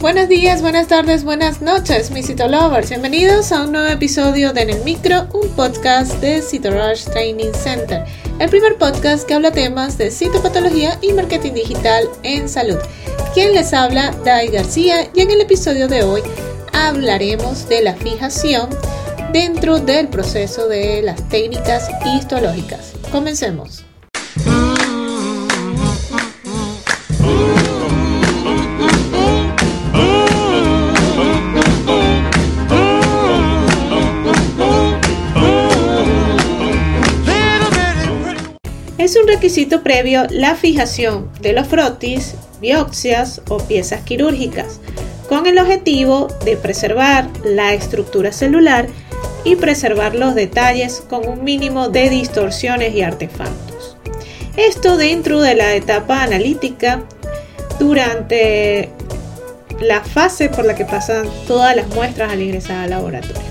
Buenos días, buenas tardes, buenas noches, mis Citolovers. Bienvenidos a un nuevo episodio de En el Micro, un podcast de Citorush Training Center, el primer podcast que habla temas de citopatología y marketing digital en salud. Quien les habla, Dai García, y en el episodio de hoy hablaremos de la fijación dentro del proceso de las técnicas histológicas. Comencemos. Es un requisito previo la fijación de los frotis, biopsias o piezas quirúrgicas, con el objetivo de preservar la estructura celular y preservar los detalles con un mínimo de distorsiones y artefactos. Esto dentro de la etapa analítica durante la fase por la que pasan todas las muestras al ingresar al laboratorio.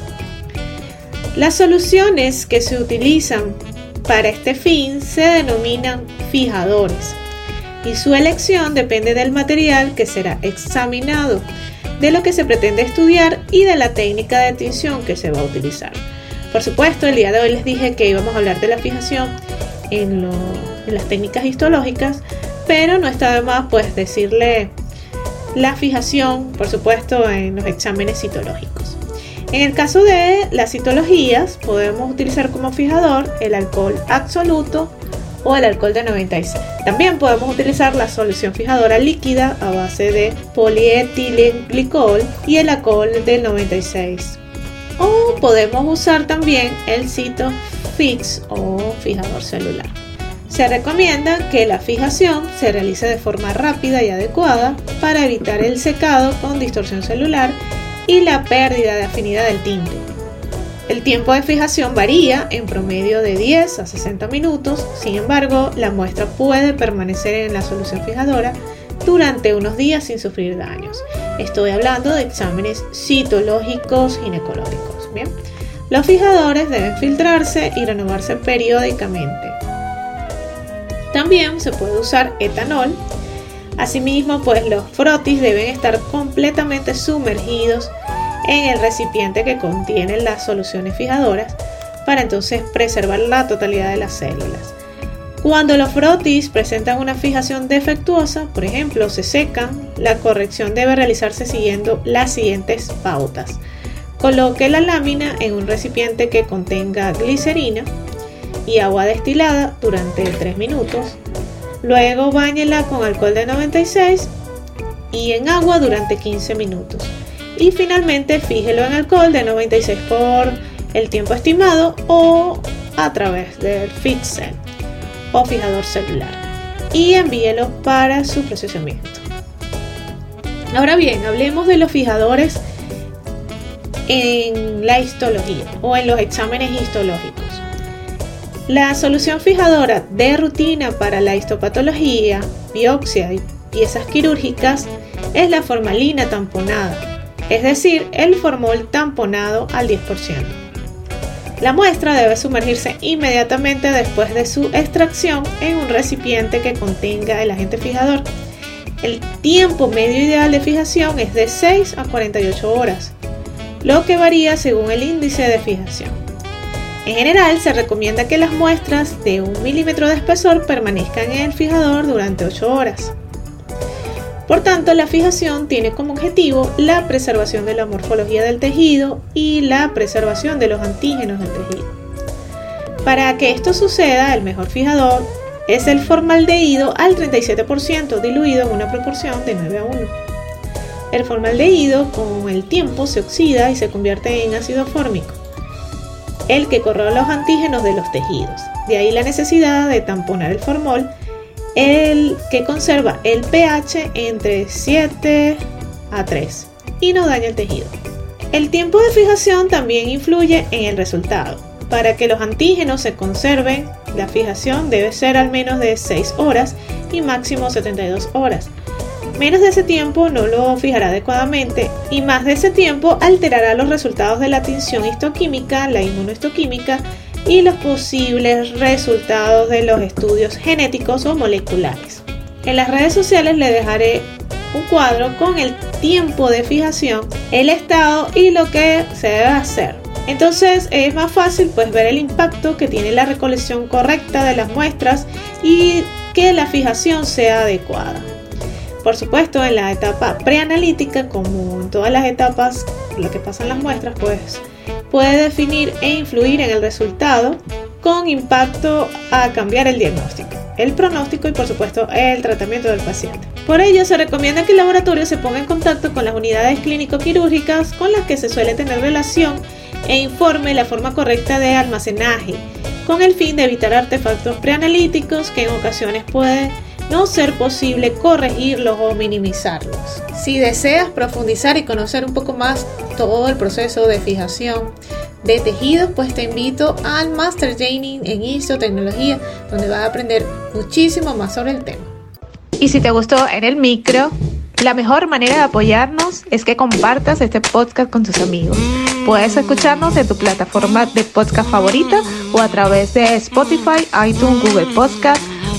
Las soluciones que se utilizan para este fin se denominan fijadores y su elección depende del material que será examinado, de lo que se pretende estudiar y de la técnica de tinción que se va a utilizar. Por supuesto, el día de hoy les dije que íbamos a hablar de la fijación en, las técnicas histológicas, pero no está de más pues decirle la fijación, por supuesto, en los exámenes citológicos. En el caso de las citologías, podemos utilizar como fijador el alcohol absoluto o el alcohol de 96. También podemos utilizar la solución fijadora líquida a base de polietilenglicol y el alcohol del 96. O podemos usar también el cito fix o fijador celular. Se recomienda que la fijación se realice de forma rápida y adecuada para evitar el secado con distorsión celular y la pérdida de afinidad del tinte. El tiempo de fijación varía en promedio de 10 a 60 minutos, sin embargo, la muestra puede permanecer en la solución fijadora durante unos días sin sufrir daños. Estoy hablando de exámenes citológicos ginecológicos. Bien, los fijadores deben filtrarse y renovarse periódicamente. También se puede usar etanol Asimismo, pues los frotis deben estar completamente sumergidos en el recipiente que contiene las soluciones fijadoras para entonces preservar la totalidad de las células. Cuando los frotis presentan una fijación defectuosa, por ejemplo, se secan, la corrección debe realizarse siguiendo las siguientes pautas. Coloque la lámina en un recipiente que contenga glicerina y agua destilada durante 3 minutos. Luego bañela con alcohol de 96 y en agua durante 15 minutos. Y finalmente fíjelo en alcohol de 96 por el tiempo estimado o a través del fixer o fijador celular. Y envíelo para su procesamiento. Ahora bien, hablemos de los fijadores en la histología o en los exámenes histológicos. La solución fijadora de rutina para la histopatología, biopsia y piezas quirúrgicas es la formalina tamponada, es decir, el formol tamponado al 10%. La muestra debe sumergirse inmediatamente después de su extracción en un recipiente que contenga el agente fijador. El tiempo medio ideal de fijación es de 6 a 48 horas, lo que varía según el índice de fijación. En general, se recomienda que las muestras de un milímetro de espesor permanezcan en el fijador durante 8 horas. Por tanto, la fijación tiene como objetivo la preservación de la morfología del tejido y la preservación de los antígenos del tejido. Para que esto suceda, el mejor fijador es el formaldehído al 37% diluido en una proporción de 9 a 1. El formaldehído con el tiempo se oxida y se convierte en ácido fórmico el que corroe los antígenos de los tejidos. De ahí la necesidad de tamponar el formol, el que conserva el pH entre 7 a 3 y no daña el tejido. El tiempo de fijación también influye en el resultado. Para que los antígenos se conserven, la fijación debe ser al menos de 6 horas y máximo 72 horas. Menos de ese tiempo no lo fijará adecuadamente y más de ese tiempo alterará los resultados de la tinción histoquímica, la inmunohistoquímica y los posibles resultados de los estudios genéticos o moleculares. En las redes sociales le dejaré un cuadro con el tiempo de fijación, el estado y lo que se debe hacer. Entonces es más fácil pues ver el impacto que tiene la recolección correcta de las muestras y que la fijación sea adecuada. Por supuesto, en la etapa preanalítica, como en todas las etapas, lo que pasa en las muestras, pues puede definir e influir en el resultado con impacto a cambiar el diagnóstico, el pronóstico y por supuesto el tratamiento del paciente. Por ello se recomienda que el laboratorio se ponga en contacto con las unidades clínico-quirúrgicas con las que se suele tener relación e informe la forma correcta de almacenaje, con el fin de evitar artefactos preanalíticos que en ocasiones pueden no ser posible corregirlos o minimizarlos. Si deseas profundizar y conocer un poco más todo el proceso de fijación de tejidos, pues te invito al Master Training en Histotecnología, donde vas a aprender muchísimo más sobre el tema. Y si te gustó en el micro, la mejor manera de apoyarnos es que compartas este podcast con tus amigos. Puedes escucharnos en tu plataforma de podcast favorita o a través de Spotify, iTunes, Google Podcast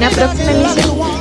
una próxima emisión.